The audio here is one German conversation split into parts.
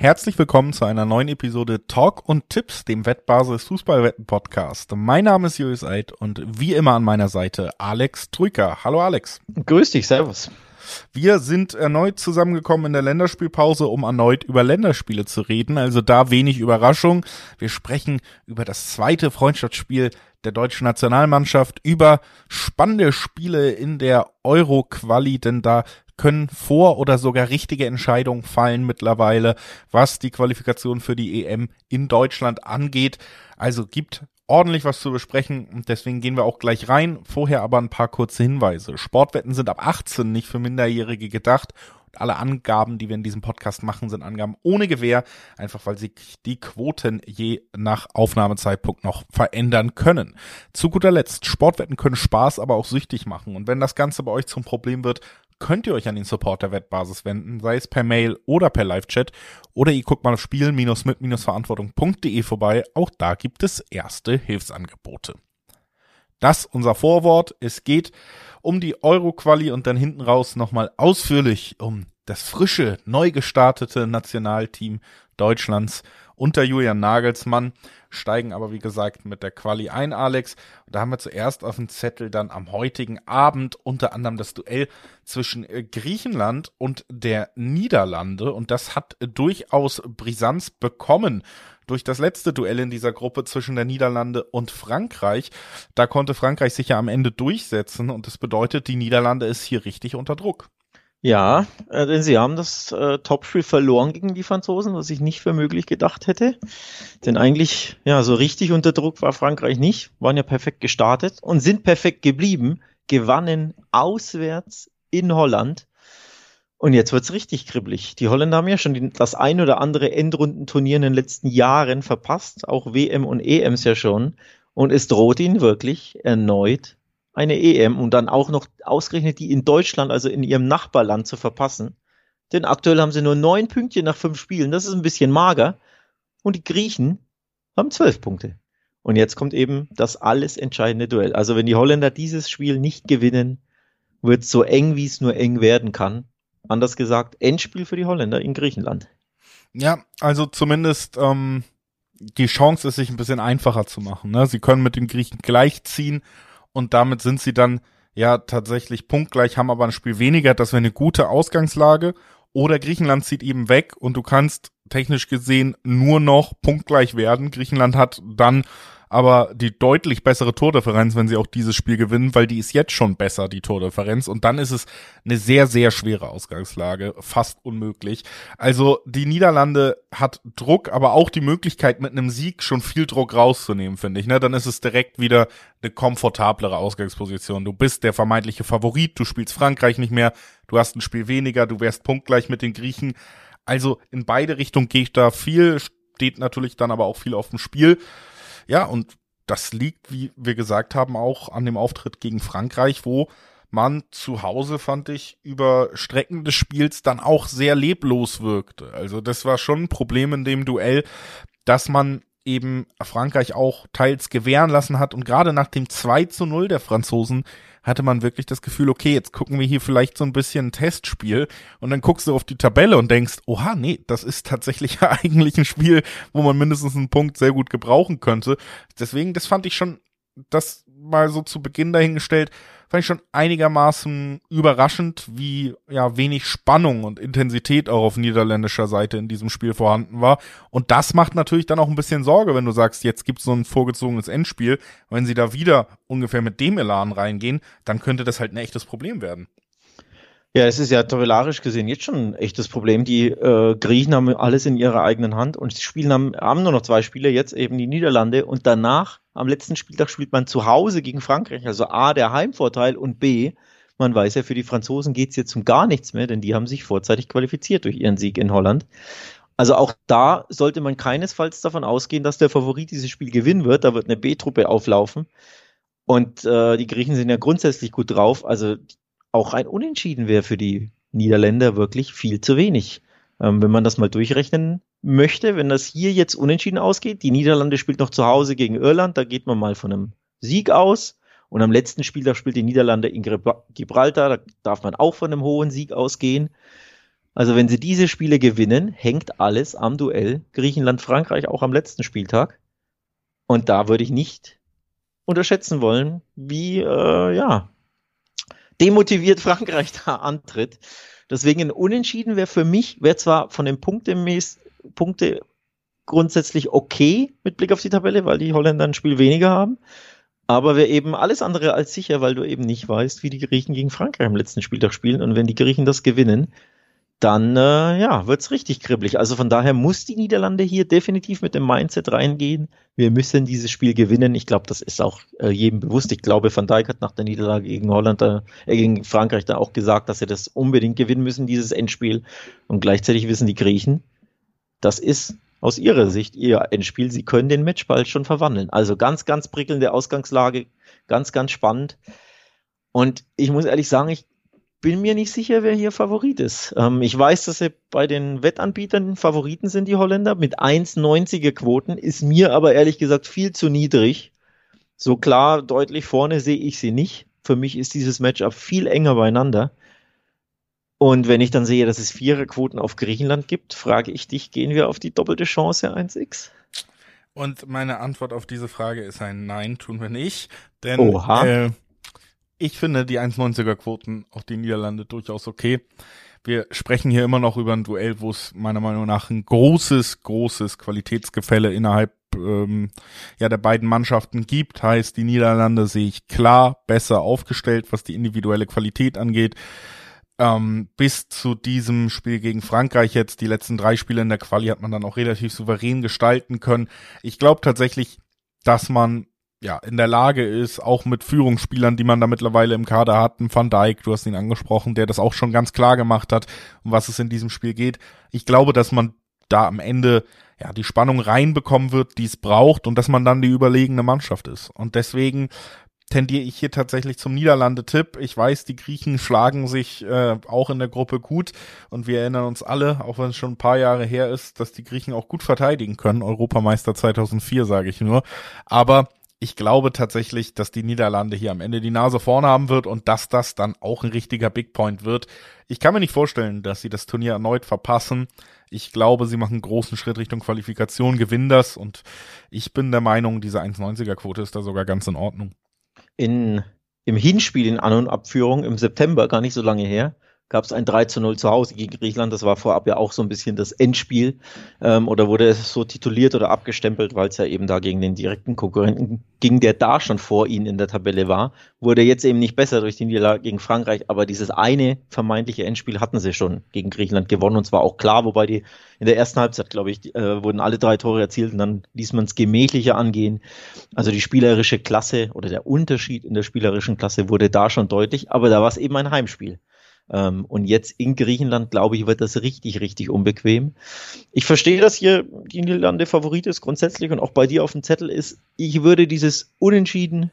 Herzlich willkommen zu einer neuen Episode Talk und Tipps, dem Wettbasis Fußballwetten Podcast. Mein Name ist Julius Eid und wie immer an meiner Seite Alex Trüker. Hallo Alex. Grüß dich, Servus. Wir sind erneut zusammengekommen in der Länderspielpause, um erneut über Länderspiele zu reden. Also da wenig Überraschung. Wir sprechen über das zweite Freundschaftsspiel der deutschen Nationalmannschaft, über spannende Spiele in der Euro-Quali, denn da können vor oder sogar richtige Entscheidungen fallen mittlerweile, was die Qualifikation für die EM in Deutschland angeht. Also gibt ordentlich was zu besprechen und deswegen gehen wir auch gleich rein. Vorher aber ein paar kurze Hinweise. Sportwetten sind ab 18 nicht für Minderjährige gedacht. Und alle Angaben, die wir in diesem Podcast machen, sind Angaben ohne Gewähr, einfach weil sich die Quoten je nach Aufnahmezeitpunkt noch verändern können. Zu guter Letzt, Sportwetten können Spaß, aber auch süchtig machen. Und wenn das Ganze bei euch zum Problem wird, könnt ihr euch an den Support der Wettbasis wenden, sei es per Mail oder per Live-Chat. Oder ihr guckt mal auf spielen-mit-verantwortung.de vorbei. Auch da gibt es erste Hilfsangebote. Das unser Vorwort. Es geht um die Euro-Quali und dann hinten raus nochmal ausführlich um das frische, neu gestartete Nationalteam Deutschlands unter Julian Nagelsmann, steigen aber wie gesagt mit der Quali ein, Alex. Und da haben wir zuerst auf dem Zettel dann am heutigen Abend unter anderem das Duell zwischen äh, Griechenland und der Niederlande und das hat durchaus Brisanz bekommen durch das letzte Duell in dieser Gruppe zwischen der Niederlande und Frankreich. Da konnte Frankreich sich ja am Ende durchsetzen und das bedeutet, die Niederlande ist hier richtig unter Druck. Ja, äh, denn sie haben das äh, Topspiel verloren gegen die Franzosen, was ich nicht für möglich gedacht hätte. Denn eigentlich, ja, so richtig unter Druck war Frankreich nicht, waren ja perfekt gestartet und sind perfekt geblieben, gewannen auswärts in Holland. Und jetzt wird's richtig kribbelig. Die Holländer haben ja schon das ein oder andere Endrundenturnier in den letzten Jahren verpasst, auch WM und EMs ja schon. Und es droht ihnen wirklich erneut eine EM und dann auch noch ausgerechnet die in Deutschland, also in ihrem Nachbarland zu verpassen. Denn aktuell haben sie nur neun Pünktchen nach fünf Spielen. Das ist ein bisschen mager. Und die Griechen haben zwölf Punkte. Und jetzt kommt eben das alles entscheidende Duell. Also wenn die Holländer dieses Spiel nicht gewinnen, wird es so eng, wie es nur eng werden kann. Anders gesagt, Endspiel für die Holländer in Griechenland. Ja, also zumindest ähm, die Chance ist, sich ein bisschen einfacher zu machen. Ne? Sie können mit den Griechen gleichziehen und damit sind sie dann ja tatsächlich punktgleich, haben aber ein Spiel weniger. Das wäre eine gute Ausgangslage. Oder Griechenland zieht eben weg und du kannst technisch gesehen nur noch punktgleich werden. Griechenland hat dann aber die deutlich bessere Tordifferenz, wenn sie auch dieses Spiel gewinnen, weil die ist jetzt schon besser, die Tordifferenz. Und dann ist es eine sehr, sehr schwere Ausgangslage, fast unmöglich. Also die Niederlande hat Druck, aber auch die Möglichkeit, mit einem Sieg schon viel Druck rauszunehmen, finde ich. Ne? Dann ist es direkt wieder eine komfortablere Ausgangsposition. Du bist der vermeintliche Favorit, du spielst Frankreich nicht mehr, du hast ein Spiel weniger, du wärst punktgleich mit den Griechen. Also in beide Richtungen gehe ich da viel, steht natürlich dann aber auch viel auf dem Spiel. Ja, und das liegt, wie wir gesagt haben, auch an dem Auftritt gegen Frankreich, wo man zu Hause, fand ich, über Strecken des Spiels dann auch sehr leblos wirkte. Also das war schon ein Problem in dem Duell, dass man eben Frankreich auch teils gewähren lassen hat und gerade nach dem 2 zu 0 der Franzosen hatte man wirklich das Gefühl, okay, jetzt gucken wir hier vielleicht so ein bisschen ein Testspiel und dann guckst du auf die Tabelle und denkst, oha, nee, das ist tatsächlich eigentlich ein Spiel, wo man mindestens einen Punkt sehr gut gebrauchen könnte. Deswegen, das fand ich schon, das mal so zu Beginn dahingestellt, fand ich schon einigermaßen überraschend, wie ja wenig Spannung und Intensität auch auf niederländischer Seite in diesem Spiel vorhanden war. Und das macht natürlich dann auch ein bisschen Sorge, wenn du sagst, jetzt gibt's so ein vorgezogenes Endspiel. Wenn sie da wieder ungefähr mit dem Elan reingehen, dann könnte das halt ein echtes Problem werden. Ja, es ist ja tabellarisch gesehen jetzt schon ein echtes Problem. Die äh, Griechen haben alles in ihrer eigenen Hand und die spielen haben, haben nur noch zwei Spiele, jetzt eben die Niederlande und danach am letzten Spieltag spielt man zu Hause gegen Frankreich. Also A, der Heimvorteil und B, man weiß ja, für die Franzosen geht's jetzt um gar nichts mehr, denn die haben sich vorzeitig qualifiziert durch ihren Sieg in Holland. Also auch da sollte man keinesfalls davon ausgehen, dass der Favorit dieses Spiel gewinnen wird. Da wird eine B-Truppe auflaufen. Und äh, die Griechen sind ja grundsätzlich gut drauf. Also auch ein Unentschieden wäre für die Niederländer wirklich viel zu wenig. Ähm, wenn man das mal durchrechnen möchte, wenn das hier jetzt unentschieden ausgeht, die Niederlande spielt noch zu Hause gegen Irland, da geht man mal von einem Sieg aus. Und am letzten Spieltag spielt die Niederlande in Gibraltar, da darf man auch von einem hohen Sieg ausgehen. Also wenn sie diese Spiele gewinnen, hängt alles am Duell Griechenland-Frankreich auch am letzten Spieltag. Und da würde ich nicht unterschätzen wollen, wie äh, ja demotiviert Frankreich da antritt. Deswegen ein Unentschieden wäre für mich, wäre zwar von den Punktemäß, Punkte grundsätzlich okay mit Blick auf die Tabelle, weil die Holländer ein Spiel weniger haben. Aber wäre eben alles andere als sicher, weil du eben nicht weißt, wie die Griechen gegen Frankreich am letzten Spieltag spielen. Und wenn die Griechen das gewinnen, dann äh, ja, wird's richtig kribbelig. Also von daher muss die Niederlande hier definitiv mit dem Mindset reingehen. Wir müssen dieses Spiel gewinnen. Ich glaube, das ist auch äh, jedem bewusst. Ich glaube, Van Dijk hat nach der Niederlage gegen Holland, äh, gegen Frankreich da auch gesagt, dass sie das unbedingt gewinnen müssen, dieses Endspiel. Und gleichzeitig wissen die Griechen, das ist aus ihrer Sicht ihr Endspiel. Sie können den Matchball schon verwandeln. Also ganz, ganz prickelnde Ausgangslage, ganz, ganz spannend. Und ich muss ehrlich sagen, ich bin mir nicht sicher, wer hier Favorit ist. Ähm, ich weiß, dass sie bei den Wettanbietern Favoriten sind, die Holländer, mit 1,90er Quoten, ist mir aber ehrlich gesagt viel zu niedrig. So klar, deutlich vorne sehe ich sie nicht. Für mich ist dieses Matchup viel enger beieinander. Und wenn ich dann sehe, dass es Viererquoten auf Griechenland gibt, frage ich dich, gehen wir auf die doppelte Chance 1x? Und meine Antwort auf diese Frage ist ein Nein, tun wir nicht. Denn Oha. Äh, ich finde die 1,90er Quoten, auch die Niederlande, durchaus okay. Wir sprechen hier immer noch über ein Duell, wo es meiner Meinung nach ein großes, großes Qualitätsgefälle innerhalb ähm, ja, der beiden Mannschaften gibt. Heißt, die Niederlande sehe ich klar besser aufgestellt, was die individuelle Qualität angeht. Ähm, bis zu diesem Spiel gegen Frankreich jetzt, die letzten drei Spiele in der Quali hat man dann auch relativ souverän gestalten können. Ich glaube tatsächlich, dass man ja, in der Lage ist, auch mit Führungsspielern, die man da mittlerweile im Kader hat, ein Van Dijk, du hast ihn angesprochen, der das auch schon ganz klar gemacht hat, um was es in diesem Spiel geht. Ich glaube, dass man da am Ende ja die Spannung reinbekommen wird, die es braucht und dass man dann die überlegene Mannschaft ist. Und deswegen tendiere ich hier tatsächlich zum Niederlande-Tipp. Ich weiß, die Griechen schlagen sich äh, auch in der Gruppe gut und wir erinnern uns alle, auch wenn es schon ein paar Jahre her ist, dass die Griechen auch gut verteidigen können. Europameister 2004, sage ich nur. Aber ich glaube tatsächlich, dass die Niederlande hier am Ende die Nase vorne haben wird und dass das dann auch ein richtiger Big Point wird. Ich kann mir nicht vorstellen, dass sie das Turnier erneut verpassen. Ich glaube, sie machen einen großen Schritt Richtung Qualifikation, gewinnen das und ich bin der Meinung, diese 1,90er Quote ist da sogar ganz in Ordnung. In, Im Hinspiel in An- und Abführung im September, gar nicht so lange her, gab es ein 3 zu 0 zu Hause gegen Griechenland. Das war vorab ja auch so ein bisschen das Endspiel ähm, oder wurde es so tituliert oder abgestempelt, weil es ja eben da gegen den direkten Konkurrenten ging, der da schon vor ihnen in der Tabelle war. Wurde jetzt eben nicht besser durch die Niederlage gegen Frankreich, aber dieses eine vermeintliche Endspiel hatten sie schon gegen Griechenland gewonnen und zwar auch klar, wobei die in der ersten Halbzeit, glaube ich, äh, wurden alle drei Tore erzielt und dann ließ man es gemächlicher angehen. Also die spielerische Klasse oder der Unterschied in der spielerischen Klasse wurde da schon deutlich, aber da war es eben ein Heimspiel. Ähm, und jetzt in Griechenland, glaube ich, wird das richtig, richtig unbequem. Ich verstehe, dass hier die Niederlande Favorit ist grundsätzlich und auch bei dir auf dem Zettel ist. Ich würde dieses Unentschieden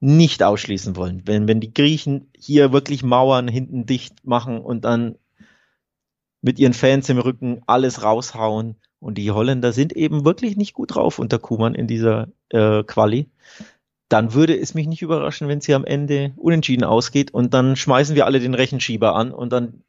nicht ausschließen wollen. Wenn, wenn die Griechen hier wirklich Mauern hinten dicht machen und dann mit ihren Fans im Rücken alles raushauen. Und die Holländer sind eben wirklich nicht gut drauf unter Kuman in dieser äh, Quali dann würde es mich nicht überraschen, wenn sie am Ende unentschieden ausgeht und dann schmeißen wir alle den Rechenschieber an und dann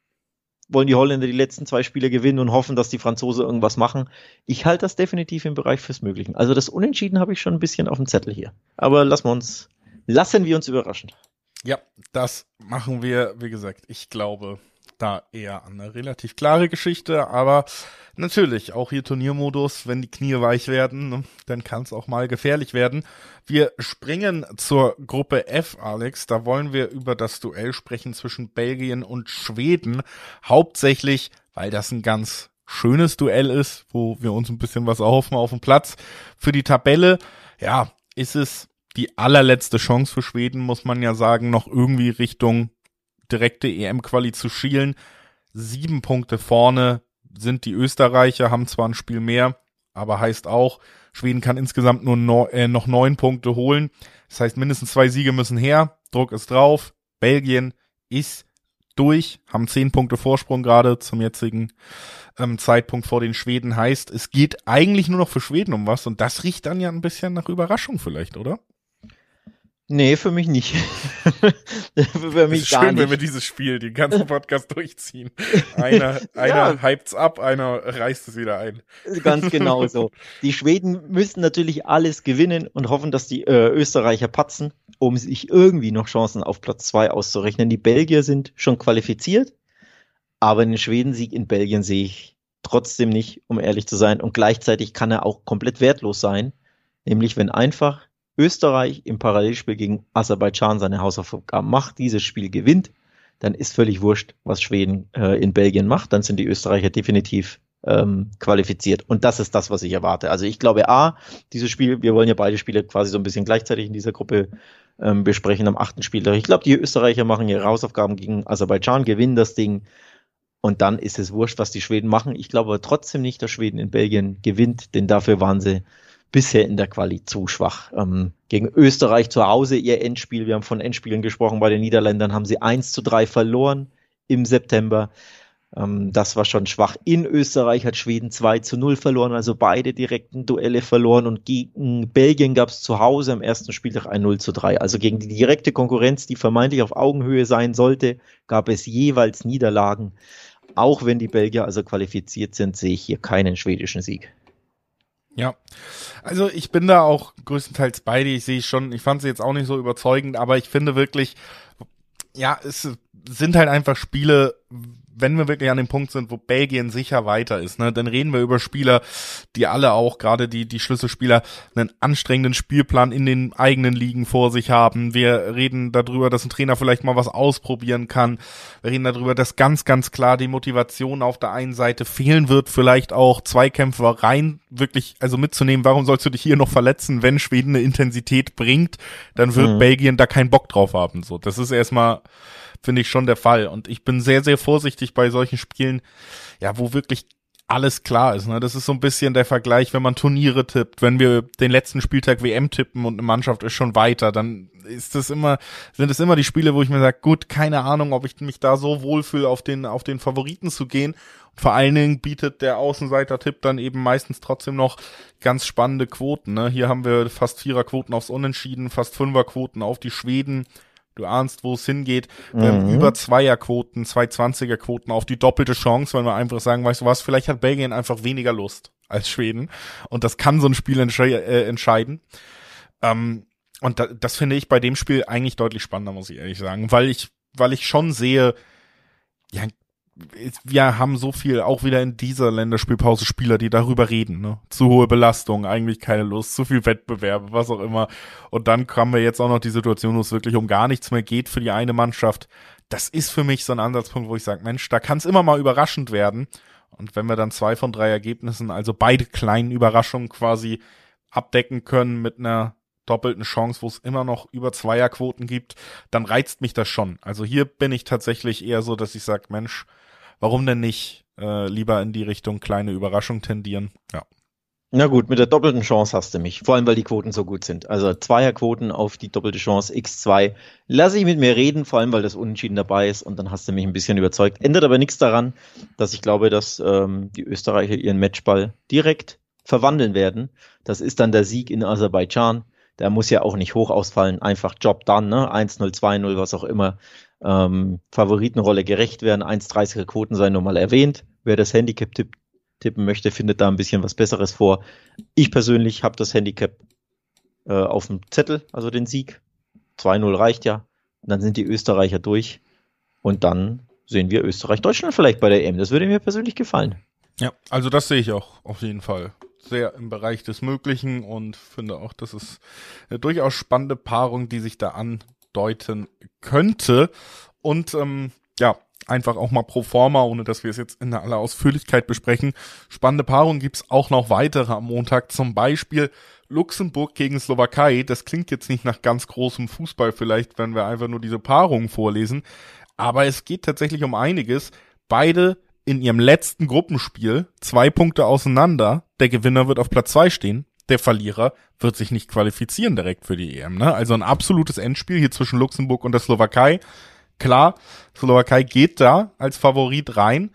wollen die Holländer die letzten zwei Spiele gewinnen und hoffen, dass die Franzosen irgendwas machen. Ich halte das definitiv im Bereich fürs Möglichen. Also das Unentschieden habe ich schon ein bisschen auf dem Zettel hier. Aber lassen wir uns, lassen wir uns überraschen. Ja, das machen wir, wie gesagt, ich glaube da eher an eine relativ klare Geschichte, aber Natürlich, auch hier Turniermodus, wenn die Knie weich werden, ne, dann kann es auch mal gefährlich werden. Wir springen zur Gruppe F, Alex. Da wollen wir über das Duell sprechen zwischen Belgien und Schweden. Hauptsächlich, weil das ein ganz schönes Duell ist, wo wir uns ein bisschen was erhoffen auf dem Platz. Für die Tabelle, ja, ist es die allerletzte Chance für Schweden, muss man ja sagen, noch irgendwie Richtung direkte EM-Quali zu schielen. Sieben Punkte vorne, sind die Österreicher, haben zwar ein Spiel mehr, aber heißt auch, Schweden kann insgesamt nur no, äh, noch neun Punkte holen. Das heißt, mindestens zwei Siege müssen her. Druck ist drauf. Belgien ist durch, haben zehn Punkte Vorsprung gerade zum jetzigen ähm, Zeitpunkt vor den Schweden. Heißt, es geht eigentlich nur noch für Schweden um was und das riecht dann ja ein bisschen nach Überraschung vielleicht, oder? Nee, für mich nicht. für mich schön, nicht. wenn wir dieses Spiel den ganzen Podcast durchziehen. Einer, einer ja. hypt's ab, einer reißt es wieder ein. Ganz genau so. Die Schweden müssen natürlich alles gewinnen und hoffen, dass die äh, Österreicher patzen, um sich irgendwie noch Chancen auf Platz zwei auszurechnen. Die Belgier sind schon qualifiziert, aber einen Schwedensieg in Belgien sehe ich trotzdem nicht, um ehrlich zu sein. Und gleichzeitig kann er auch komplett wertlos sein. Nämlich, wenn einfach Österreich im Parallelspiel gegen Aserbaidschan seine Hausaufgaben macht, dieses Spiel gewinnt, dann ist völlig wurscht, was Schweden äh, in Belgien macht. Dann sind die Österreicher definitiv ähm, qualifiziert. Und das ist das, was ich erwarte. Also ich glaube, A, dieses Spiel, wir wollen ja beide Spiele quasi so ein bisschen gleichzeitig in dieser Gruppe ähm, besprechen am achten Spieltag. Ich glaube, die Österreicher machen ihre Hausaufgaben gegen Aserbaidschan, gewinnen das Ding. Und dann ist es wurscht, was die Schweden machen. Ich glaube aber trotzdem nicht, dass Schweden in Belgien gewinnt, denn dafür waren sie bisher in der Quali zu schwach. Ähm, gegen Österreich zu Hause ihr Endspiel, wir haben von Endspielen gesprochen, bei den Niederländern haben sie 1 zu 3 verloren im September. Ähm, das war schon schwach. In Österreich hat Schweden 2 zu 0 verloren, also beide direkten Duelle verloren und gegen Belgien gab es zu Hause am ersten Spieltag ein 0 zu 3. Also gegen die direkte Konkurrenz, die vermeintlich auf Augenhöhe sein sollte, gab es jeweils Niederlagen. Auch wenn die Belgier also qualifiziert sind, sehe ich hier keinen schwedischen Sieg. Ja, also ich bin da auch größtenteils bei dir. Ich sehe schon, ich fand sie jetzt auch nicht so überzeugend, aber ich finde wirklich, ja, es sind halt einfach Spiele, wenn wir wirklich an dem Punkt sind, wo Belgien sicher weiter ist, ne, dann reden wir über Spieler, die alle auch, gerade die, die Schlüsselspieler, einen anstrengenden Spielplan in den eigenen Ligen vor sich haben. Wir reden darüber, dass ein Trainer vielleicht mal was ausprobieren kann. Wir reden darüber, dass ganz, ganz klar die Motivation auf der einen Seite fehlen wird, vielleicht auch Zweikämpfer rein wirklich, also mitzunehmen, warum sollst du dich hier noch verletzen, wenn Schweden eine Intensität bringt, dann wird mhm. Belgien da keinen Bock drauf haben. So, das ist erstmal finde ich schon der Fall. Und ich bin sehr, sehr vorsichtig bei solchen Spielen, ja, wo wirklich alles klar ist. Ne? Das ist so ein bisschen der Vergleich, wenn man Turniere tippt, wenn wir den letzten Spieltag WM tippen und eine Mannschaft ist schon weiter, dann ist das immer, sind es immer die Spiele, wo ich mir sage, gut, keine Ahnung, ob ich mich da so wohlfühle, auf den, auf den Favoriten zu gehen. Und vor allen Dingen bietet der Außenseiter-Tipp dann eben meistens trotzdem noch ganz spannende Quoten. Ne? Hier haben wir fast Viererquoten aufs Unentschieden, fast Fünferquoten auf die Schweden Du ahnst, wo es hingeht. Wir mhm. haben über Zweierquoten, zwei Zwanzigerquoten auf die doppelte Chance, wenn wir einfach sagen, weißt du was, vielleicht hat Belgien einfach weniger Lust als Schweden. Und das kann so ein Spiel entsche äh, entscheiden. Ähm, und da, das finde ich bei dem Spiel eigentlich deutlich spannender, muss ich ehrlich sagen, weil ich, weil ich schon sehe, ja, wir haben so viel, auch wieder in dieser Länderspielpause Spieler, die darüber reden, ne? Zu hohe Belastung, eigentlich keine Lust, zu viel Wettbewerbe, was auch immer. Und dann haben wir jetzt auch noch die Situation, wo es wirklich um gar nichts mehr geht für die eine Mannschaft. Das ist für mich so ein Ansatzpunkt, wo ich sage, Mensch, da kann es immer mal überraschend werden. Und wenn wir dann zwei von drei Ergebnissen, also beide kleinen Überraschungen quasi abdecken können mit einer doppelten Chance, wo es immer noch über Zweierquoten gibt, dann reizt mich das schon. Also hier bin ich tatsächlich eher so, dass ich sage, Mensch, warum denn nicht äh, lieber in die Richtung kleine Überraschung tendieren? Ja. Na gut, mit der doppelten Chance hast du mich, vor allem weil die Quoten so gut sind. Also Zweierquoten auf die doppelte Chance X2 lasse ich mit mir reden, vor allem weil das Unentschieden dabei ist und dann hast du mich ein bisschen überzeugt. Ändert aber nichts daran, dass ich glaube, dass ähm, die Österreicher ihren Matchball direkt verwandeln werden. Das ist dann der Sieg in Aserbaidschan. Der muss ja auch nicht hoch ausfallen, einfach Job done, ne? 1-0, 2-0, was auch immer ähm, Favoritenrolle gerecht werden. 1,30er Quoten seien nochmal erwähnt. Wer das Handicap tipp, tippen möchte, findet da ein bisschen was Besseres vor. Ich persönlich habe das Handicap äh, auf dem Zettel, also den Sieg. 2-0 reicht ja. Und dann sind die Österreicher durch. Und dann sehen wir Österreich-Deutschland vielleicht bei der EM. Das würde mir persönlich gefallen. Ja, also das sehe ich auch auf jeden Fall sehr im Bereich des Möglichen und finde auch, das ist eine durchaus spannende Paarung, die sich da an bedeuten könnte. Und ähm, ja, einfach auch mal pro forma, ohne dass wir es jetzt in aller Ausführlichkeit besprechen. Spannende Paarungen gibt's auch noch weitere am Montag. Zum Beispiel Luxemburg gegen Slowakei. Das klingt jetzt nicht nach ganz großem Fußball vielleicht, wenn wir einfach nur diese Paarungen vorlesen. Aber es geht tatsächlich um einiges. Beide in ihrem letzten Gruppenspiel zwei Punkte auseinander. Der Gewinner wird auf Platz zwei stehen der Verlierer wird sich nicht qualifizieren direkt für die EM. Ne? Also ein absolutes Endspiel hier zwischen Luxemburg und der Slowakei. Klar, Slowakei geht da als Favorit rein,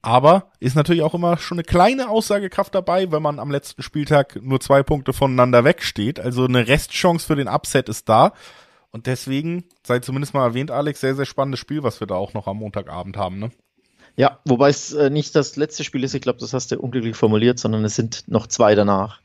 aber ist natürlich auch immer schon eine kleine Aussagekraft dabei, wenn man am letzten Spieltag nur zwei Punkte voneinander wegsteht. Also eine Restchance für den Upset ist da. Und deswegen, sei zumindest mal erwähnt, Alex, sehr, sehr spannendes Spiel, was wir da auch noch am Montagabend haben, ne? Ja, wobei es äh, nicht das letzte Spiel ist, ich glaube, das hast du unglücklich formuliert, sondern es sind noch zwei danach.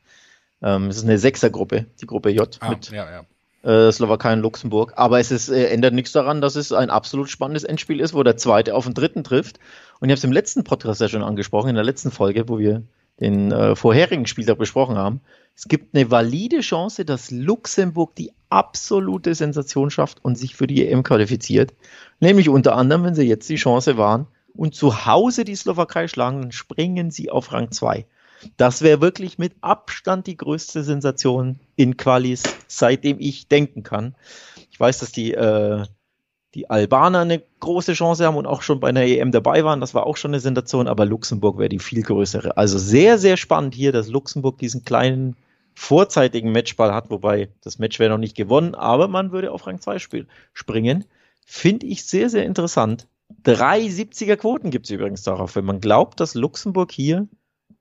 Ähm, es ist eine Sechsergruppe, die Gruppe J Ah, mit ja, ja. äh, Slowakei und Luxemburg. Aber es ist, äh, ändert nichts daran, dass es ein absolut spannendes Endspiel ist, wo der zweite auf den dritten trifft. Und ich habe es im letzten Podcast ja schon angesprochen, in der letzten Folge, wo wir den äh, vorherigen Spieltag besprochen haben. Es gibt eine valide Chance, dass Luxemburg die absolute Sensation schafft und sich für die EM qualifiziert. Nämlich unter anderem, wenn sie jetzt die Chance wahren und zu Hause die Slowakei schlagen, dann springen sie auf Rang 2. Das wäre wirklich mit Abstand die größte Sensation in Qualis, seitdem ich denken kann. Ich weiß, dass die, äh, die Albaner eine große Chance haben und auch schon bei einer EM dabei waren. Das war auch schon eine Sensation, aber Luxemburg wäre die viel größere. Also sehr, sehr spannend hier, dass Luxemburg diesen kleinen vorzeitigen Matchball hat, wobei das Match wäre noch nicht gewonnen, aber man würde auf Rang 2 spiel, springen. Finde ich sehr, sehr interessant. Drei 70er Quoten gibt es übrigens darauf, wenn man glaubt, dass Luxemburg hier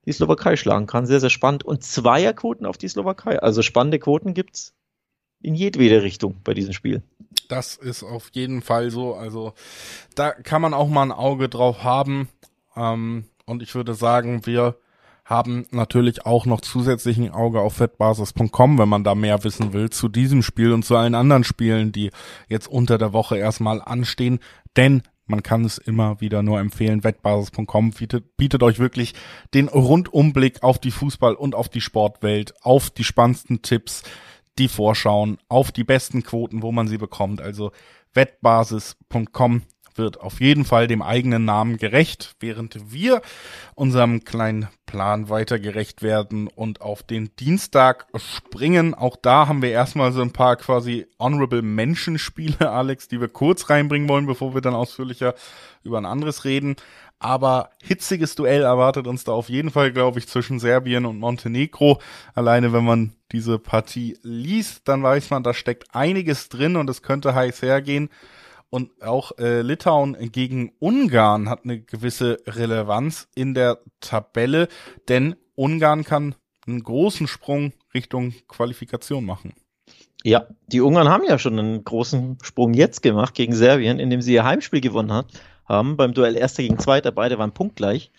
die Slowakei schlagen kann. Sehr, sehr spannend. Und Zweierquoten auf die Slowakei. Also spannende Quoten gibt's in jedwede Richtung bei diesem Spiel. Das ist auf jeden Fall so. Also da kann man auch mal ein Auge drauf haben. Ähm, und ich würde sagen, wir haben natürlich auch noch zusätzlich ein Auge auf wettbasis.com, wenn man da mehr wissen will zu diesem Spiel und zu allen anderen Spielen, die jetzt unter der Woche erstmal anstehen. Denn man kann es immer wieder nur empfehlen. Wettbasis.com bietet, bietet euch wirklich den Rundumblick auf die Fußball- und auf die Sportwelt, auf die spannendsten Tipps, die Vorschauen, auf die besten Quoten, wo man sie bekommt. Also wettbasis.com wird auf jeden Fall dem eigenen Namen gerecht, während wir unserem kleinen Plan weiter gerecht werden und auf den Dienstag springen. Auch da haben wir erstmal so ein paar quasi Honorable Menschenspiele, Alex, die wir kurz reinbringen wollen, bevor wir dann ausführlicher über ein anderes reden. Aber hitziges Duell erwartet uns da auf jeden Fall, glaube ich, zwischen Serbien und Montenegro. Alleine wenn man diese Partie liest, dann weiß man, da steckt einiges drin und es könnte heiß hergehen. Und auch äh, Litauen gegen Ungarn hat eine gewisse Relevanz in der Tabelle, denn Ungarn kann einen großen Sprung Richtung Qualifikation machen. Ja, die Ungarn haben ja schon einen großen Sprung jetzt gemacht gegen Serbien, indem sie ihr Heimspiel gewonnen hat, haben beim Duell Erster gegen Zweiter. Beide waren punktgleich.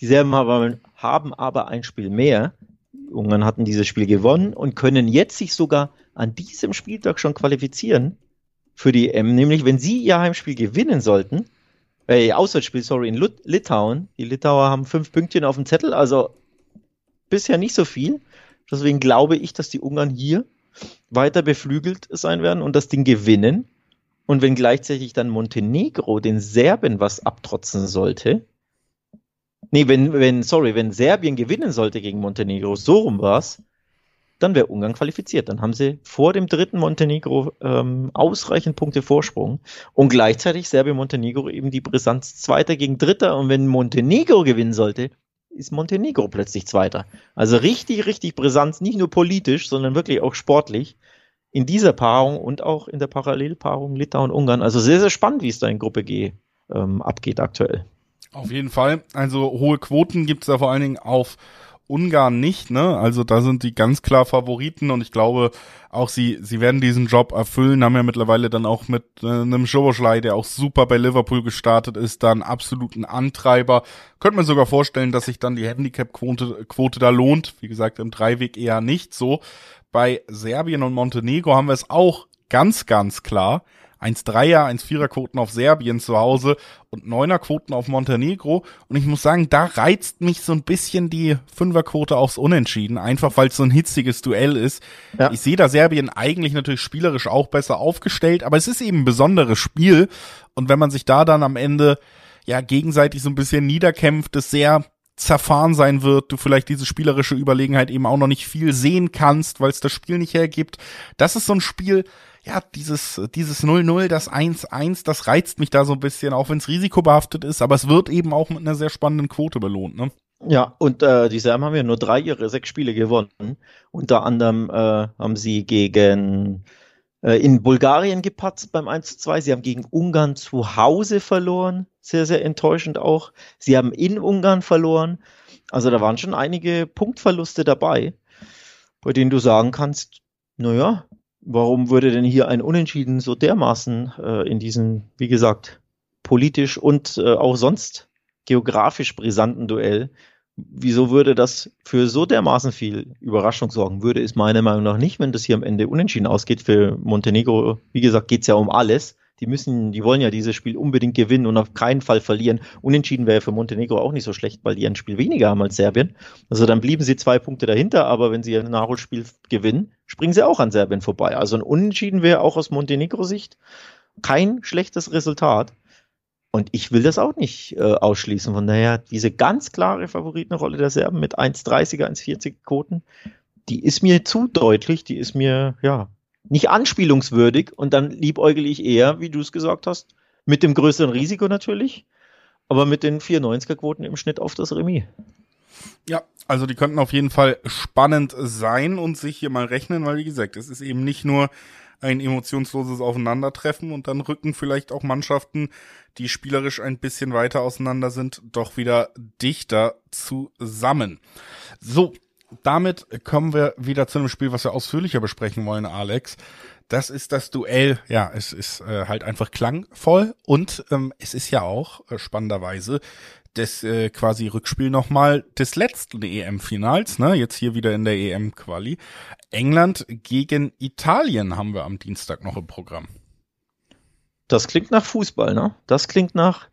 Die Serben haben, haben aber ein Spiel mehr. Die Ungarn hatten dieses Spiel gewonnen und können jetzt sich sogar an diesem Spieltag schon qualifizieren für die EM, nämlich wenn sie ihr Heimspiel gewinnen sollten, äh, Auswärtsspiel, sorry, in Lut Litauen. Die Litauer haben fünf Pünktchen auf dem Zettel, also bisher nicht so viel. Deswegen glaube ich, dass die Ungarn hier weiter beflügelt sein werden und das Ding gewinnen. Und wenn gleichzeitig dann Montenegro den Serben was abtrotzen sollte, nee, wenn, wenn, sorry, wenn Serbien gewinnen sollte gegen Montenegro, so rum war's, dann wäre Ungarn qualifiziert. Dann haben sie vor dem dritten Montenegro ähm, ausreichend Punkte Vorsprung und gleichzeitig Serbien-Montenegro eben die Brisanz Zweiter gegen Dritter. Und wenn Montenegro gewinnen sollte, ist Montenegro plötzlich Zweiter. Also richtig, richtig Brisanz, nicht nur politisch, sondern wirklich auch sportlich in dieser Paarung und auch in der Parallelpaarung Litauen-Ungarn. Also sehr, sehr spannend, wie es da in Gruppe G ähm, abgeht aktuell. Auf jeden Fall. Also hohe Quoten gibt's da vor allen Dingen auf Ungarn nicht, ne? Also da sind die ganz klar Favoriten und ich glaube auch sie, sie werden diesen Job erfüllen, haben ja mittlerweile dann auch mit äh, einem Schoboschlei, der auch super bei Liverpool gestartet ist, dann absoluten Antreiber. Könnte man sogar vorstellen, dass sich dann die Handicap-Quote Quote da lohnt. Wie gesagt, im Dreiweg eher nicht so. Bei Serbien und Montenegro haben wir es auch ganz, ganz klar. 1-3er, 1-4er Quoten auf Serbien zu Hause und 9er Quoten auf Montenegro. Und ich muss sagen, da reizt mich so ein bisschen die 5er Quote aufs Unentschieden, einfach weil es so ein hitziges Duell ist. Ja. Ich sehe da Serbien eigentlich natürlich spielerisch auch besser aufgestellt, aber es ist eben ein besonderes Spiel. Und wenn man sich da dann am Ende ja gegenseitig so ein bisschen niederkämpft, es sehr zerfahren sein wird, du vielleicht diese spielerische Überlegenheit eben auch noch nicht viel sehen kannst, weil es das Spiel nicht hergibt. Das ist so ein Spiel, ja, dieses, dieses 0-0, das 1-1, das reizt mich da so ein bisschen, auch wenn es risikobehaftet ist, aber es wird eben auch mit einer sehr spannenden Quote belohnt, ne? Ja, und äh, die Serben haben ja nur drei ihre sechs Spiele gewonnen. Unter anderem äh, haben sie gegen äh, in Bulgarien gepatzt beim 1 2. Sie haben gegen Ungarn zu Hause verloren. Sehr, sehr enttäuschend auch. Sie haben in Ungarn verloren. Also da waren schon einige Punktverluste dabei, bei denen du sagen kannst, naja, warum würde denn hier ein Unentschieden so dermaßen äh, in diesem, wie gesagt, politisch und äh, auch sonst geografisch brisanten Duell, wieso würde das für so dermaßen viel Überraschung sorgen? Würde es meiner Meinung nach nicht, wenn das hier am Ende unentschieden ausgeht. Für Montenegro, wie gesagt, geht's ja um alles. Die müssen, die wollen ja dieses Spiel unbedingt gewinnen und auf keinen Fall verlieren. Unentschieden wäre für Montenegro auch nicht so schlecht, weil die ein Spiel weniger haben als Serbien. Also dann blieben sie zwei Punkte dahinter, aber wenn sie ein Nachholspiel gewinnen, springen sie auch an Serbien vorbei. Also ein Unentschieden wäre auch aus Montenegro-Sicht kein schlechtes Resultat. Und ich will das auch nicht äh, ausschließen. Von daher, diese ganz klare Favoritenrolle der Serben mit 1,30er, 1,40 Quoten, die ist mir zu deutlich, die ist mir, ja, nicht anspielungswürdig. Und dann liebäugel ich eher, wie du es gesagt hast, mit dem größeren Risiko natürlich, aber mit den 4,90er Quoten im Schnitt auf das Remis. Ja, also die könnten auf jeden Fall spannend sein und sich hier mal rechnen, weil wie gesagt, es ist eben nicht nur ein emotionsloses Aufeinandertreffen und dann rücken vielleicht auch Mannschaften, die spielerisch ein bisschen weiter auseinander sind, doch wieder dichter zusammen. So, damit kommen wir wieder zu einem Spiel, was wir ausführlicher besprechen wollen, Alex. Das ist das Duell. Ja, es ist äh, halt einfach klangvoll und ähm, es ist ja auch äh, spannenderweise das äh, quasi Rückspiel nochmal des letzten EM-Finals, ne? Jetzt hier wieder in der EM-Quali. England gegen Italien haben wir am Dienstag noch im Programm. Das klingt nach Fußball, ne? Das klingt nach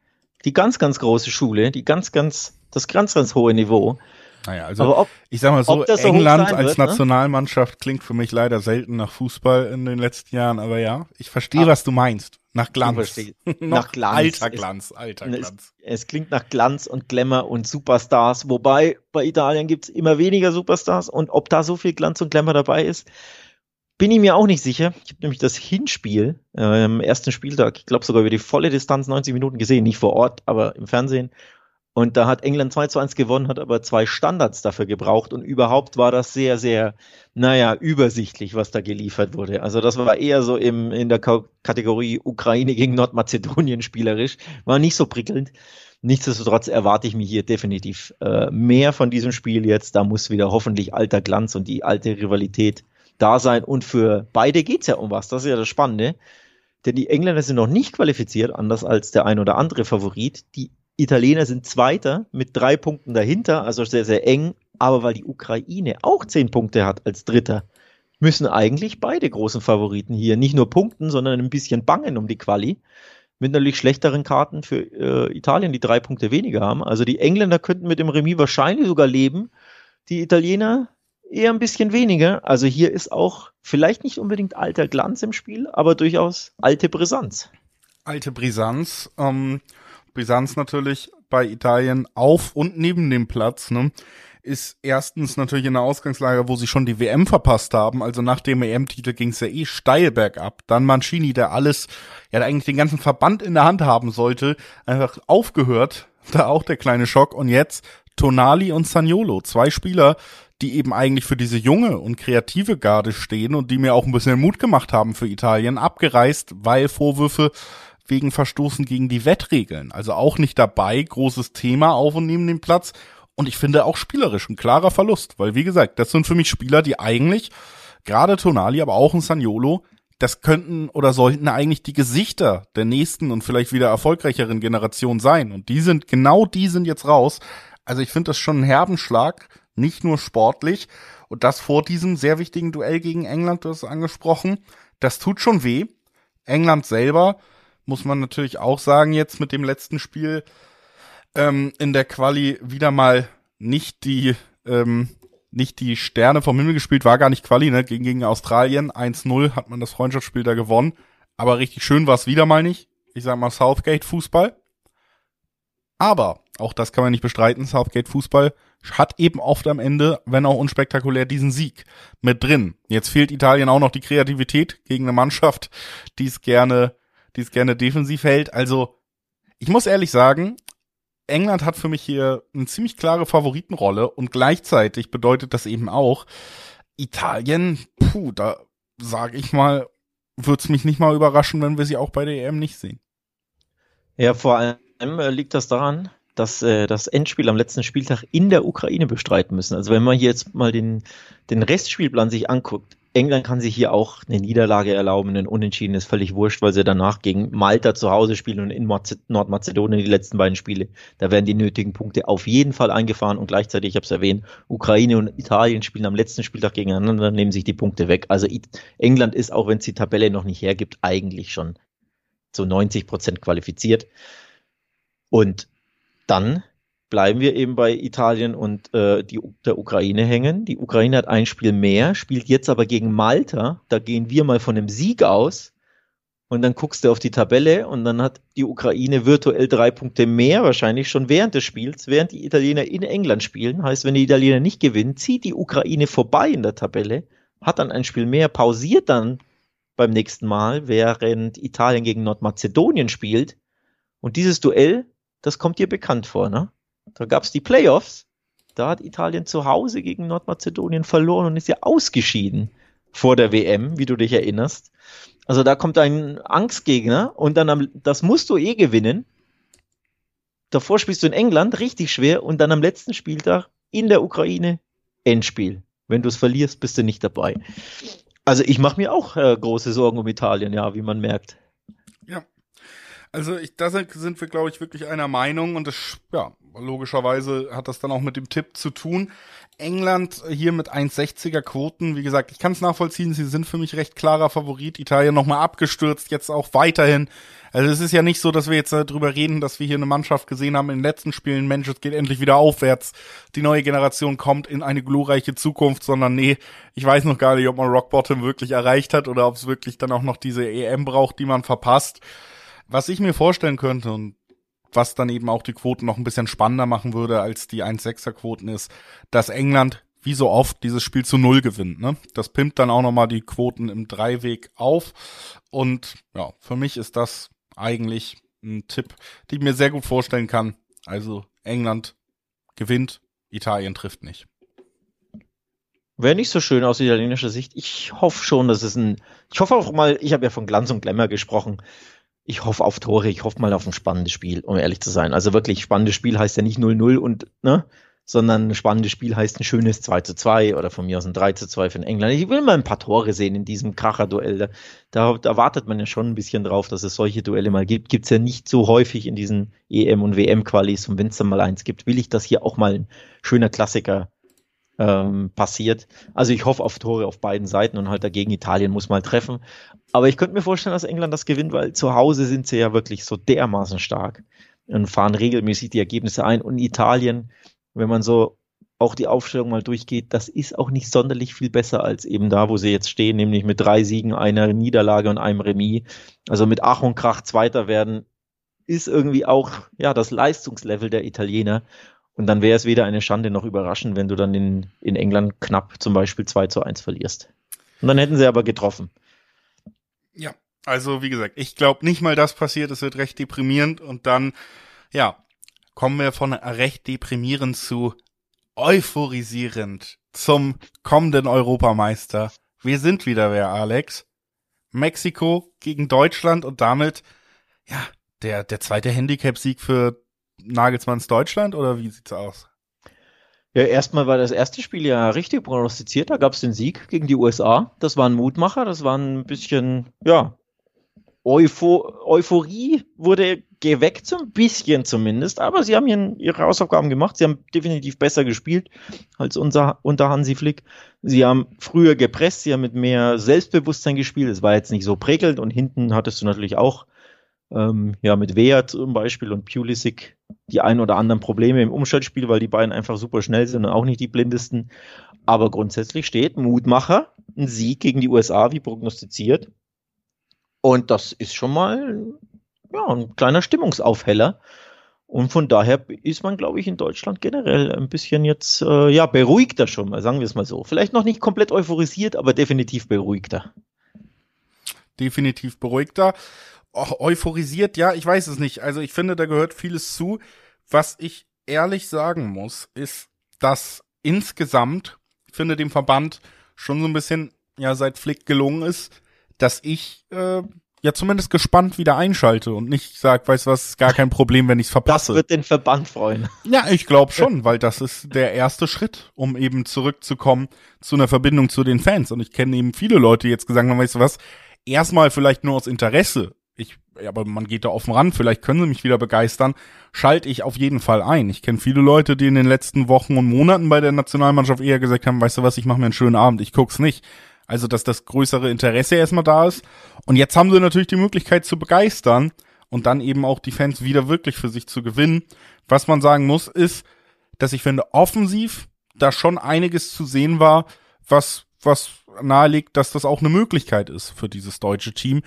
die ganz, ganz große Schule, die ganz, ganz, das ganz, ganz hohe Niveau. Naja, also ob, ich sag mal so, England wird, als ne? Nationalmannschaft klingt für mich leider selten nach Fußball in den letzten Jahren, aber ja, ich verstehe, ah, was du meinst. Nach Glanz. nach Glanz. Alter Glanz, alter Glanz. Es, es, klingt nach Glanz und Glamour und Superstars, wobei bei Italien gibt's immer weniger Superstars und ob da so viel Glanz und Glamour dabei ist, bin ich mir auch nicht sicher. Ich habe nämlich das Hinspiel äh, am ersten Spieltag, ich glaube sogar über die volle Distanz 90 Minuten gesehen, nicht vor Ort, aber im Fernsehen. Und da hat England 2 zu 1 gewonnen, hat aber zwei Standards dafür gebraucht und überhaupt war das sehr, sehr, naja, übersichtlich, was da geliefert wurde. Also das war eher so im, in der Kategorie Ukraine gegen Nordmazedonien spielerisch, war nicht so prickelnd. Nichtsdestotrotz erwarte ich mir hier definitiv äh, mehr von diesem Spiel jetzt. Da muss wieder hoffentlich alter Glanz und die alte Rivalität da sein. Und für beide geht's ja um was. Das ist ja das Spannende. Denn die Engländer sind noch nicht qualifiziert, anders als der ein oder andere Favorit. Die Italiener sind Zweiter mit drei Punkten dahinter, also sehr, sehr eng. Aber weil die Ukraine auch zehn Punkte hat als Dritter, müssen eigentlich beide großen Favoriten hier nicht nur punkten, sondern ein bisschen bangen um die Quali. Mit natürlich schlechteren Karten für äh, Italien, die drei Punkte weniger haben. Also die Engländer könnten mit dem Remis wahrscheinlich sogar leben. Die Italiener eher ein bisschen weniger. Also hier ist auch vielleicht nicht unbedingt alter Glanz im Spiel, aber durchaus alte Brisanz. Alte Brisanz. Ähm, Brisanz natürlich bei Italien auf und neben dem Platz, ne? Ist erstens natürlich in der Ausgangslage, wo sie schon die WM verpasst haben. Also nach dem EM-Titel ging es ja eh steil bergab. Dann Mancini, der alles, ja eigentlich den ganzen Verband in der Hand haben sollte, einfach aufgehört. Da auch der kleine Schock. Und jetzt Tonali und Sagnolo, zwei Spieler, die eben eigentlich für diese junge und kreative Garde stehen und die mir auch ein bisschen Mut gemacht haben für Italien, abgereist, weil Vorwürfe wegen Verstoßen gegen die Wettregeln. Also auch nicht dabei, großes Thema auf und neben dem Platz. Und ich finde auch spielerisch ein klarer Verlust, weil wie gesagt, das sind für mich Spieler, die eigentlich, gerade Tonali, aber auch ein Saniolo, das könnten oder sollten eigentlich die Gesichter der nächsten und vielleicht wieder erfolgreicheren Generation sein. Und die sind, genau die sind jetzt raus. Also ich finde das schon ein Herbenschlag, nicht nur sportlich. Und das vor diesem sehr wichtigen Duell gegen England, du hast es angesprochen, das tut schon weh. England selber, muss man natürlich auch sagen, jetzt mit dem letzten Spiel ähm, in der Quali wieder mal nicht die, ähm, nicht die Sterne vom Himmel gespielt, war gar nicht Quali, ne? Gegen, gegen Australien 1-0 hat man das Freundschaftsspiel da gewonnen. Aber richtig schön war es wieder mal nicht. Ich sag mal Southgate Fußball. Aber, auch das kann man nicht bestreiten, Southgate Fußball hat eben oft am Ende, wenn auch unspektakulär, diesen Sieg mit drin. Jetzt fehlt Italien auch noch die Kreativität gegen eine Mannschaft, die es gerne, die es gerne defensiv hält. Also, ich muss ehrlich sagen, England hat für mich hier eine ziemlich klare Favoritenrolle und gleichzeitig bedeutet das eben auch, Italien, puh, da sage ich mal, wird's mich nicht mal überraschen, wenn wir sie auch bei der EM nicht sehen. Ja, vor allem äh, liegt das daran, dass äh, das Endspiel am letzten Spieltag in der Ukraine bestreiten müssen. Also wenn man hier jetzt mal den, den Restspielplan sich anguckt, England kann sich hier auch eine Niederlage erlauben, ein Unentschieden ist völlig wurscht, weil sie danach gegen Malta zu Hause spielen und in Nordmazedonien die letzten beiden Spiele. Da werden die nötigen Punkte auf jeden Fall eingefahren und gleichzeitig, ich habe es erwähnt, Ukraine und Italien spielen am letzten Spieltag gegeneinander, nehmen sich die Punkte weg. Also England ist, auch wenn es die Tabelle noch nicht hergibt, eigentlich schon zu 90 Prozent qualifiziert. Und dann bleiben wir eben bei Italien und äh, die, der Ukraine hängen. Die Ukraine hat ein Spiel mehr, spielt jetzt aber gegen Malta. Da gehen wir mal von einem Sieg aus. Und dann guckst du auf die Tabelle und dann hat die Ukraine virtuell drei Punkte mehr, wahrscheinlich schon während des Spiels, während die Italiener in England spielen. Heißt, wenn die Italiener nicht gewinnen, zieht die Ukraine vorbei in der Tabelle, hat dann ein Spiel mehr, pausiert dann beim nächsten Mal, während Italien gegen Nordmazedonien spielt. Und dieses Duell, das kommt dir bekannt vor, ne? Da gab es die Playoffs. Da hat Italien zu Hause gegen Nordmazedonien verloren und ist ja ausgeschieden vor der WM, wie du dich erinnerst. Also da kommt ein Angstgegner und dann am, das musst du eh gewinnen. Davor spielst du in England richtig schwer und dann am letzten Spieltag in der Ukraine Endspiel. Wenn du es verlierst, bist du nicht dabei. Also ich mache mir auch äh, große Sorgen um Italien, ja, wie man merkt. Also ich, da sind wir, glaube ich, wirklich einer Meinung und das, ja, logischerweise hat das dann auch mit dem Tipp zu tun. England hier mit 1,60er Quoten, wie gesagt, ich kann es nachvollziehen, sie sind für mich recht klarer Favorit. Italien nochmal abgestürzt, jetzt auch weiterhin. Also es ist ja nicht so, dass wir jetzt darüber reden, dass wir hier eine Mannschaft gesehen haben in den letzten Spielen, Mensch, es geht endlich wieder aufwärts. Die neue Generation kommt in eine glorreiche Zukunft, sondern nee, ich weiß noch gar nicht, ob man Rock Bottom wirklich erreicht hat oder ob es wirklich dann auch noch diese EM braucht, die man verpasst. Was ich mir vorstellen könnte, und was dann eben auch die Quoten noch ein bisschen spannender machen würde, als die 1-6er Quoten ist, dass England wie so oft dieses Spiel zu Null gewinnt. Ne? Das pimpt dann auch nochmal die Quoten im Dreiweg auf. Und ja, für mich ist das eigentlich ein Tipp, den ich mir sehr gut vorstellen kann. Also England gewinnt, Italien trifft nicht. Wäre nicht so schön aus italienischer Sicht. Ich hoffe schon, dass es ein, ich hoffe auch mal, ich habe ja von Glanz und Glamour gesprochen ich hoffe auf Tore, ich hoffe mal auf ein spannendes Spiel, um ehrlich zu sein. Also wirklich, spannendes Spiel heißt ja nicht 0-0 und, ne, sondern ein spannendes Spiel heißt ein schönes 2 zu 2 oder von mir aus ein 3 zu 2 für England. Ich will mal ein paar Tore sehen in diesem Kracher-Duell. Da, da wartet man ja schon ein bisschen drauf, dass es solche Duelle mal gibt. Gibt's ja nicht so häufig in diesen EM- und WM-Qualis. Und wenn es dann mal eins gibt, will ich, dass hier auch mal ein schöner Klassiker ähm, passiert. Also ich hoffe auf Tore auf beiden Seiten und halt dagegen Italien muss mal treffen. Aber ich könnte mir vorstellen, dass England das gewinnt, weil zu Hause sind sie ja wirklich so dermaßen stark und fahren regelmäßig die Ergebnisse ein. Und Italien, wenn man so auch die Aufstellung mal durchgeht, das ist auch nicht sonderlich viel besser als eben da, wo sie jetzt stehen, nämlich mit drei Siegen, einer Niederlage und einem Remis. Also mit Ach und Krach Zweiter werden, ist irgendwie auch ja das Leistungslevel der Italiener. Und dann wäre es weder eine Schande noch überraschend, wenn du dann in, in England knapp zum Beispiel 2 zu 1 verlierst. Und dann hätten sie aber getroffen. Ja, also wie gesagt, ich glaube nicht mal das passiert, es wird recht deprimierend und dann, ja, kommen wir von recht deprimierend zu euphorisierend zum kommenden Europameister. Wir sind wieder wer, Alex. Mexiko gegen Deutschland und damit, ja, der, der zweite Handicap-Sieg für Nagelsmanns Deutschland oder wie sieht's aus? Ja, erstmal war das erste Spiel ja richtig prognostiziert. Da gab es den Sieg gegen die USA. Das war ein Mutmacher. Das war ein bisschen, ja, Eupho Euphorie wurde geweckt, so ein bisschen zumindest. Aber sie haben hier ihre Hausaufgaben gemacht. Sie haben definitiv besser gespielt als unser, unter Hansi Flick. Sie haben früher gepresst. Sie haben mit mehr Selbstbewusstsein gespielt. Es war jetzt nicht so prickelnd. Und hinten hattest du natürlich auch ähm, ja, mit Wea zum Beispiel und Pulisic die ein oder anderen Probleme im Umschaltspiel, weil die beiden einfach super schnell sind und auch nicht die blindesten. Aber grundsätzlich steht Mutmacher, ein Sieg gegen die USA, wie prognostiziert. Und das ist schon mal ja, ein kleiner Stimmungsaufheller. Und von daher ist man, glaube ich, in Deutschland generell ein bisschen jetzt äh, ja beruhigter schon mal, sagen wir es mal so. Vielleicht noch nicht komplett euphorisiert, aber definitiv beruhigter. Definitiv beruhigter euphorisiert, ja, ich weiß es nicht. Also ich finde, da gehört vieles zu. Was ich ehrlich sagen muss, ist, dass insgesamt, ich finde, dem Verband schon so ein bisschen, ja, seit Flick gelungen ist, dass ich äh, ja zumindest gespannt wieder einschalte und nicht sag, weißt du was, ist gar kein Problem, wenn ich es verpasse. Das wird den Verband freuen. Ja, ich glaube schon, weil das ist der erste Schritt, um eben zurückzukommen zu einer Verbindung zu den Fans. Und ich kenne eben viele Leute, die jetzt gesagt haben, weißt du was, erstmal vielleicht nur aus Interesse. Ich, aber man geht da offen ran, vielleicht können sie mich wieder begeistern, schalte ich auf jeden Fall ein. Ich kenne viele Leute, die in den letzten Wochen und Monaten bei der Nationalmannschaft eher gesagt haben, weißt du was, ich mache mir einen schönen Abend, ich guck's nicht. Also, dass das größere Interesse erstmal da ist. Und jetzt haben sie natürlich die Möglichkeit zu begeistern und dann eben auch die Fans wieder wirklich für sich zu gewinnen. Was man sagen muss, ist, dass ich finde, offensiv da schon einiges zu sehen war, was, was nahelegt, dass das auch eine Möglichkeit ist für dieses deutsche Team.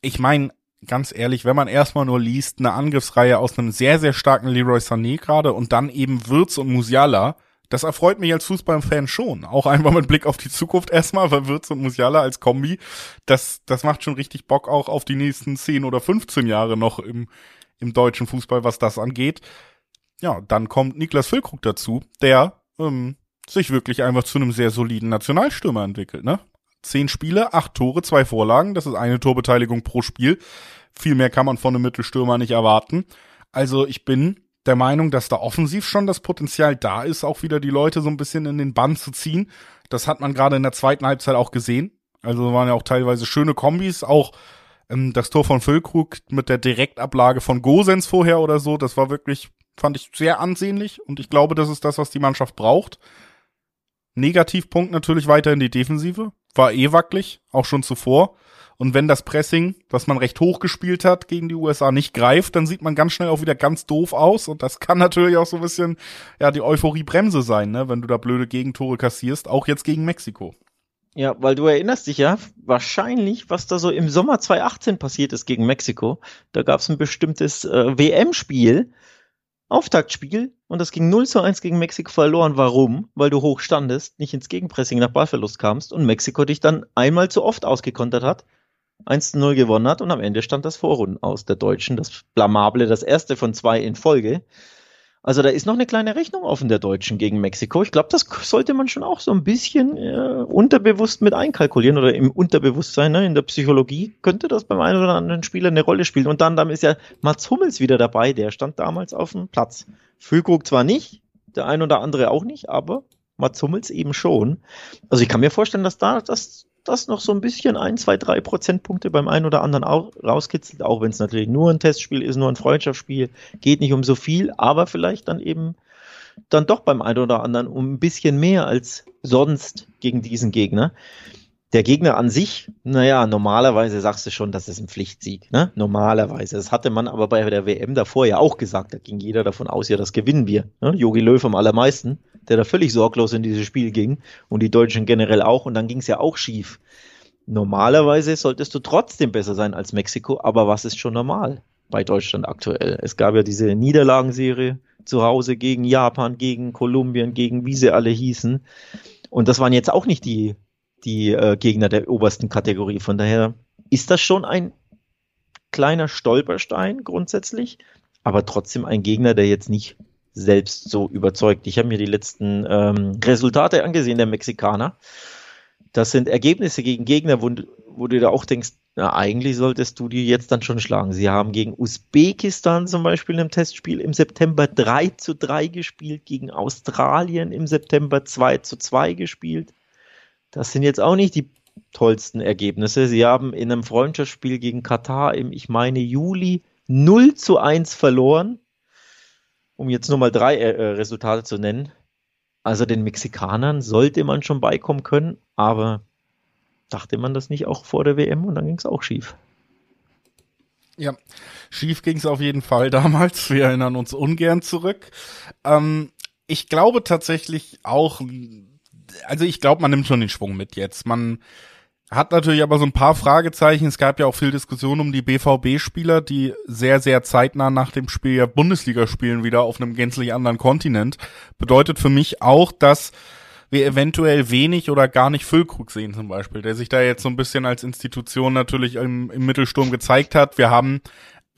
Ich meine, ganz ehrlich, wenn man erstmal nur liest, eine Angriffsreihe aus einem sehr, sehr starken Leroy Sané gerade und dann eben Würz und Musiala, das erfreut mich als Fußballfan schon. Auch einfach mit Blick auf die Zukunft erstmal, weil Wirtz und Musiala als Kombi, das, das macht schon richtig Bock auch auf die nächsten 10 oder 15 Jahre noch im, im deutschen Fußball, was das angeht. Ja, dann kommt Niklas Füllkrug dazu, der ähm, sich wirklich einfach zu einem sehr soliden Nationalstürmer entwickelt, ne? Zehn Spiele, acht Tore, zwei Vorlagen, das ist eine Torbeteiligung pro Spiel. Viel mehr kann man von einem Mittelstürmer nicht erwarten. Also ich bin der Meinung, dass da offensiv schon das Potenzial da ist, auch wieder die Leute so ein bisschen in den Bann zu ziehen. Das hat man gerade in der zweiten Halbzeit auch gesehen. Also waren ja auch teilweise schöne Kombis, auch ähm, das Tor von Füllkrug mit der Direktablage von Gosens vorher oder so, das war wirklich, fand ich sehr ansehnlich und ich glaube, das ist das, was die Mannschaft braucht. Negativpunkt natürlich weiter in die Defensive, war eh wackelig, auch schon zuvor. Und wenn das Pressing, was man recht hoch gespielt hat, gegen die USA nicht greift, dann sieht man ganz schnell auch wieder ganz doof aus. Und das kann natürlich auch so ein bisschen, ja, die Euphorie-Bremse sein, ne, wenn du da blöde Gegentore kassierst, auch jetzt gegen Mexiko. Ja, weil du erinnerst dich ja wahrscheinlich, was da so im Sommer 2018 passiert ist gegen Mexiko. Da gab es ein bestimmtes äh, WM-Spiel, Auftaktspiel, und das ging 0 zu 1 gegen Mexiko verloren. Warum? Weil du hoch standest, nicht ins Gegenpressing nach Ballverlust kamst und Mexiko dich dann einmal zu oft ausgekontert hat 1 0 gewonnen hat und am Ende stand das Vorrunden aus der Deutschen, das Blamable, das erste von zwei in Folge. Also da ist noch eine kleine Rechnung offen der Deutschen gegen Mexiko. Ich glaube, das sollte man schon auch so ein bisschen äh, unterbewusst mit einkalkulieren oder im Unterbewusstsein, ne, in der Psychologie könnte das beim einen oder anderen Spieler eine Rolle spielen. Und dann, dann ist ja Mats Hummels wieder dabei, der stand damals auf dem Platz. Füllkrug zwar nicht, der ein oder andere auch nicht, aber Mats Hummels eben schon. Also ich kann mir vorstellen, dass da das das noch so ein bisschen ein, zwei, drei Prozentpunkte beim einen oder anderen rauskitzelt, auch wenn es natürlich nur ein Testspiel ist, nur ein Freundschaftsspiel, geht nicht um so viel, aber vielleicht dann eben dann doch beim einen oder anderen um ein bisschen mehr als sonst gegen diesen Gegner. Der Gegner an sich, naja, normalerweise sagst du schon, das ist ein Pflichtsieg, ne? Normalerweise. Das hatte man aber bei der WM davor ja auch gesagt. Da ging jeder davon aus, ja, das gewinnen wir. Ne? Jogi Löw am allermeisten der da völlig sorglos in dieses Spiel ging und die Deutschen generell auch und dann ging es ja auch schief. Normalerweise solltest du trotzdem besser sein als Mexiko, aber was ist schon normal bei Deutschland aktuell? Es gab ja diese Niederlagenserie zu Hause gegen Japan, gegen Kolumbien, gegen wie sie alle hießen. Und das waren jetzt auch nicht die, die äh, Gegner der obersten Kategorie. Von daher ist das schon ein kleiner Stolperstein grundsätzlich, aber trotzdem ein Gegner, der jetzt nicht selbst so überzeugt. Ich habe mir die letzten ähm, Resultate angesehen der Mexikaner. Das sind Ergebnisse gegen Gegner, wo, wo du da auch denkst, na, eigentlich solltest du die jetzt dann schon schlagen. Sie haben gegen Usbekistan zum Beispiel im Testspiel im September 3 zu 3 gespielt, gegen Australien im September 2 zu 2 gespielt. Das sind jetzt auch nicht die tollsten Ergebnisse. Sie haben in einem Freundschaftsspiel gegen Katar im, ich meine, Juli 0 zu 1 verloren um jetzt nur mal drei äh, äh, Resultate zu nennen. Also den Mexikanern sollte man schon beikommen können, aber dachte man das nicht auch vor der WM und dann ging es auch schief. Ja, schief ging es auf jeden Fall damals. Wir erinnern uns ungern zurück. Ähm, ich glaube tatsächlich auch, also ich glaube, man nimmt schon den Schwung mit jetzt. Man hat natürlich aber so ein paar Fragezeichen. Es gab ja auch viel Diskussion um die BVB-Spieler, die sehr, sehr zeitnah nach dem Spiel ja Bundesliga spielen, wieder auf einem gänzlich anderen Kontinent. Bedeutet für mich auch, dass wir eventuell wenig oder gar nicht Füllkrug sehen zum Beispiel, der sich da jetzt so ein bisschen als Institution natürlich im, im Mittelsturm gezeigt hat. Wir haben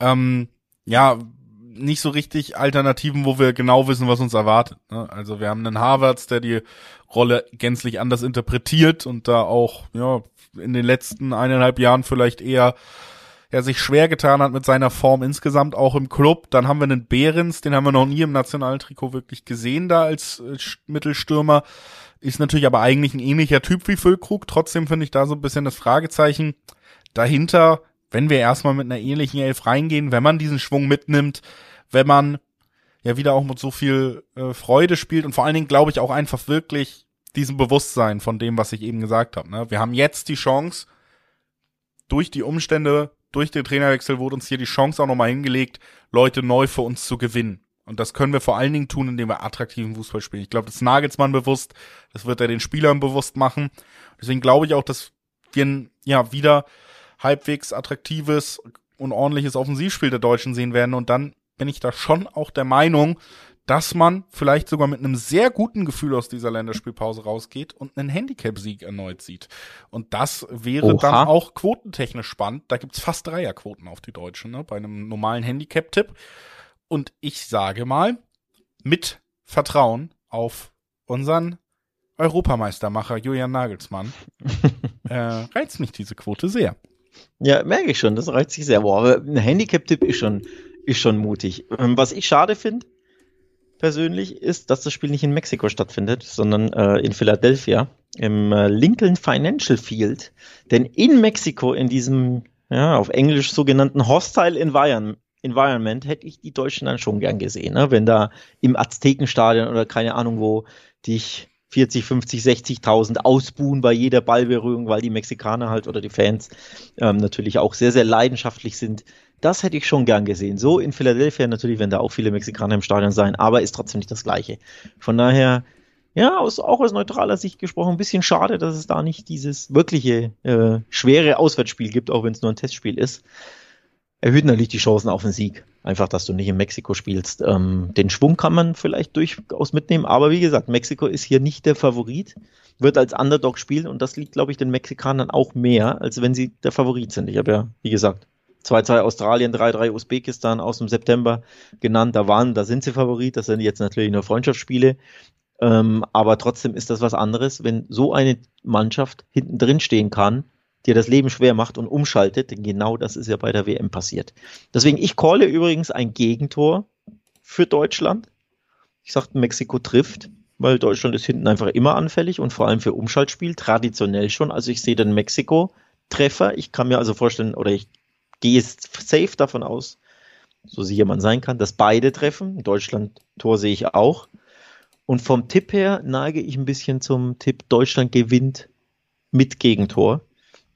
ähm, ja nicht so richtig Alternativen, wo wir genau wissen, was uns erwartet. Ne? Also wir haben einen Harvards, der die Rolle gänzlich anders interpretiert und da auch ja in den letzten eineinhalb Jahren vielleicht eher ja, sich schwer getan hat mit seiner Form insgesamt auch im Club. Dann haben wir einen Behrens, den haben wir noch nie im Nationaltrikot wirklich gesehen da als äh, Mittelstürmer. Ist natürlich aber eigentlich ein ähnlicher Typ wie Füllkrug. Trotzdem finde ich da so ein bisschen das Fragezeichen dahinter, wenn wir erstmal mit einer ähnlichen Elf reingehen, wenn man diesen Schwung mitnimmt, wenn man ja wieder auch mit so viel äh, Freude spielt und vor allen Dingen glaube ich auch einfach wirklich diesem Bewusstsein von dem, was ich eben gesagt habe. Ne? Wir haben jetzt die Chance, durch die Umstände, durch den Trainerwechsel wurde uns hier die Chance auch nochmal hingelegt, Leute neu für uns zu gewinnen. Und das können wir vor allen Dingen tun, indem wir attraktiven Fußball spielen. Ich glaube, das ist Nagelsmann bewusst, das wird er den Spielern bewusst machen. Deswegen glaube ich auch, dass wir ja wieder halbwegs attraktives und ordentliches Offensivspiel der Deutschen sehen werden. Und dann bin ich da schon auch der Meinung, dass man vielleicht sogar mit einem sehr guten Gefühl aus dieser Länderspielpause rausgeht und einen Handicap-Sieg erneut sieht. Und das wäre Oha. dann auch quotentechnisch spannend. Da gibt's fast Dreierquoten auf die Deutschen, ne, bei einem normalen Handicap-Tipp. Und ich sage mal, mit Vertrauen auf unseren Europameistermacher Julian Nagelsmann äh, reizt mich diese Quote sehr. Ja, merke ich schon, das reizt sich sehr. Boah, aber ein Handicap-Tipp ist schon, ist schon mutig. Ähm, was ich schade finde, persönlich, ist, dass das Spiel nicht in Mexiko stattfindet, sondern äh, in Philadelphia im äh, Lincoln Financial Field. Denn in Mexiko, in diesem ja, auf Englisch sogenannten Hostile Environment, Environment hätte ich die Deutschen dann schon gern gesehen, ne? wenn da im Aztekenstadion oder keine Ahnung wo dich 40, 50, 60.000 ausbuhen bei jeder Ballberührung, weil die Mexikaner halt oder die Fans ähm, natürlich auch sehr, sehr leidenschaftlich sind. Das hätte ich schon gern gesehen. So in Philadelphia natürlich, wenn da auch viele Mexikaner im Stadion sein, aber ist trotzdem nicht das Gleiche. Von daher, ja, aus, auch aus neutraler Sicht gesprochen, ein bisschen schade, dass es da nicht dieses wirkliche äh, schwere Auswärtsspiel gibt, auch wenn es nur ein Testspiel ist. Erhöht natürlich die Chancen auf den Sieg. Einfach, dass du nicht in Mexiko spielst. Ähm, den Schwung kann man vielleicht durchaus mitnehmen, aber wie gesagt, Mexiko ist hier nicht der Favorit, wird als Underdog spielen und das liegt, glaube ich, den Mexikanern auch mehr, als wenn sie der Favorit sind. Ich habe ja, wie gesagt, 2-2 Australien, 3-3 Usbekistan aus dem September genannt. Da waren, da sind sie Favorit. Das sind jetzt natürlich nur Freundschaftsspiele. Ähm, aber trotzdem ist das was anderes, wenn so eine Mannschaft hinten drin stehen kann, dir das Leben schwer macht und umschaltet. Denn genau das ist ja bei der WM passiert. Deswegen, ich calle übrigens ein Gegentor für Deutschland. Ich sagte, Mexiko trifft, weil Deutschland ist hinten einfach immer anfällig und vor allem für Umschaltspiel traditionell schon. Also ich sehe den Mexiko-Treffer. Ich kann mir also vorstellen, oder ich gehe safe davon aus, so sicher man sein kann, dass beide treffen. Deutschland-Tor sehe ich auch. Und vom Tipp her neige ich ein bisschen zum Tipp, Deutschland gewinnt mit Gegentor.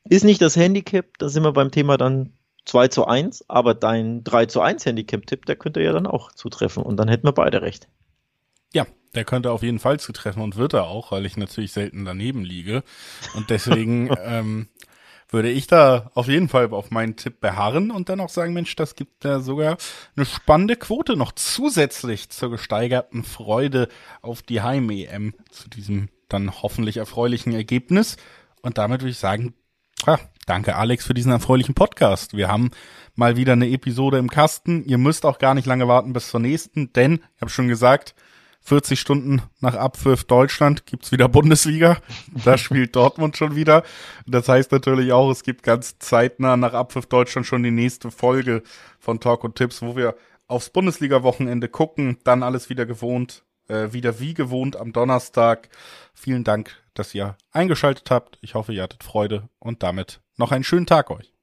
Ist nicht das Handicap, da sind wir beim Thema dann 2 zu 1, aber dein 3 zu 1 Handicap-Tipp, der könnte ja dann auch zutreffen und dann hätten wir beide recht. Ja, der könnte auf jeden Fall zutreffen und wird er auch, weil ich natürlich selten daneben liege. Und deswegen ähm, würde ich da auf jeden Fall auf meinen Tipp beharren und dann auch sagen, Mensch, das gibt ja sogar eine spannende Quote noch zusätzlich zur gesteigerten Freude auf die Heim-EM zu diesem dann hoffentlich erfreulichen Ergebnis. Und damit würde ich sagen, ja, danke Alex für diesen erfreulichen Podcast. Wir haben mal wieder eine Episode im Kasten. Ihr müsst auch gar nicht lange warten bis zur nächsten, denn, ich habe schon gesagt, 40 Stunden nach Abpfiff Deutschland gibt's wieder Bundesliga. Da spielt Dortmund schon wieder. Das heißt natürlich auch, es gibt ganz zeitnah nach Abpfiff Deutschland schon die nächste Folge von Talk und Tipps, wo wir aufs Bundesliga-Wochenende gucken. Dann alles wieder gewohnt, äh, wieder wie gewohnt am Donnerstag. Vielen Dank, dass ihr eingeschaltet habt. Ich hoffe, ihr hattet Freude und damit noch einen schönen Tag euch.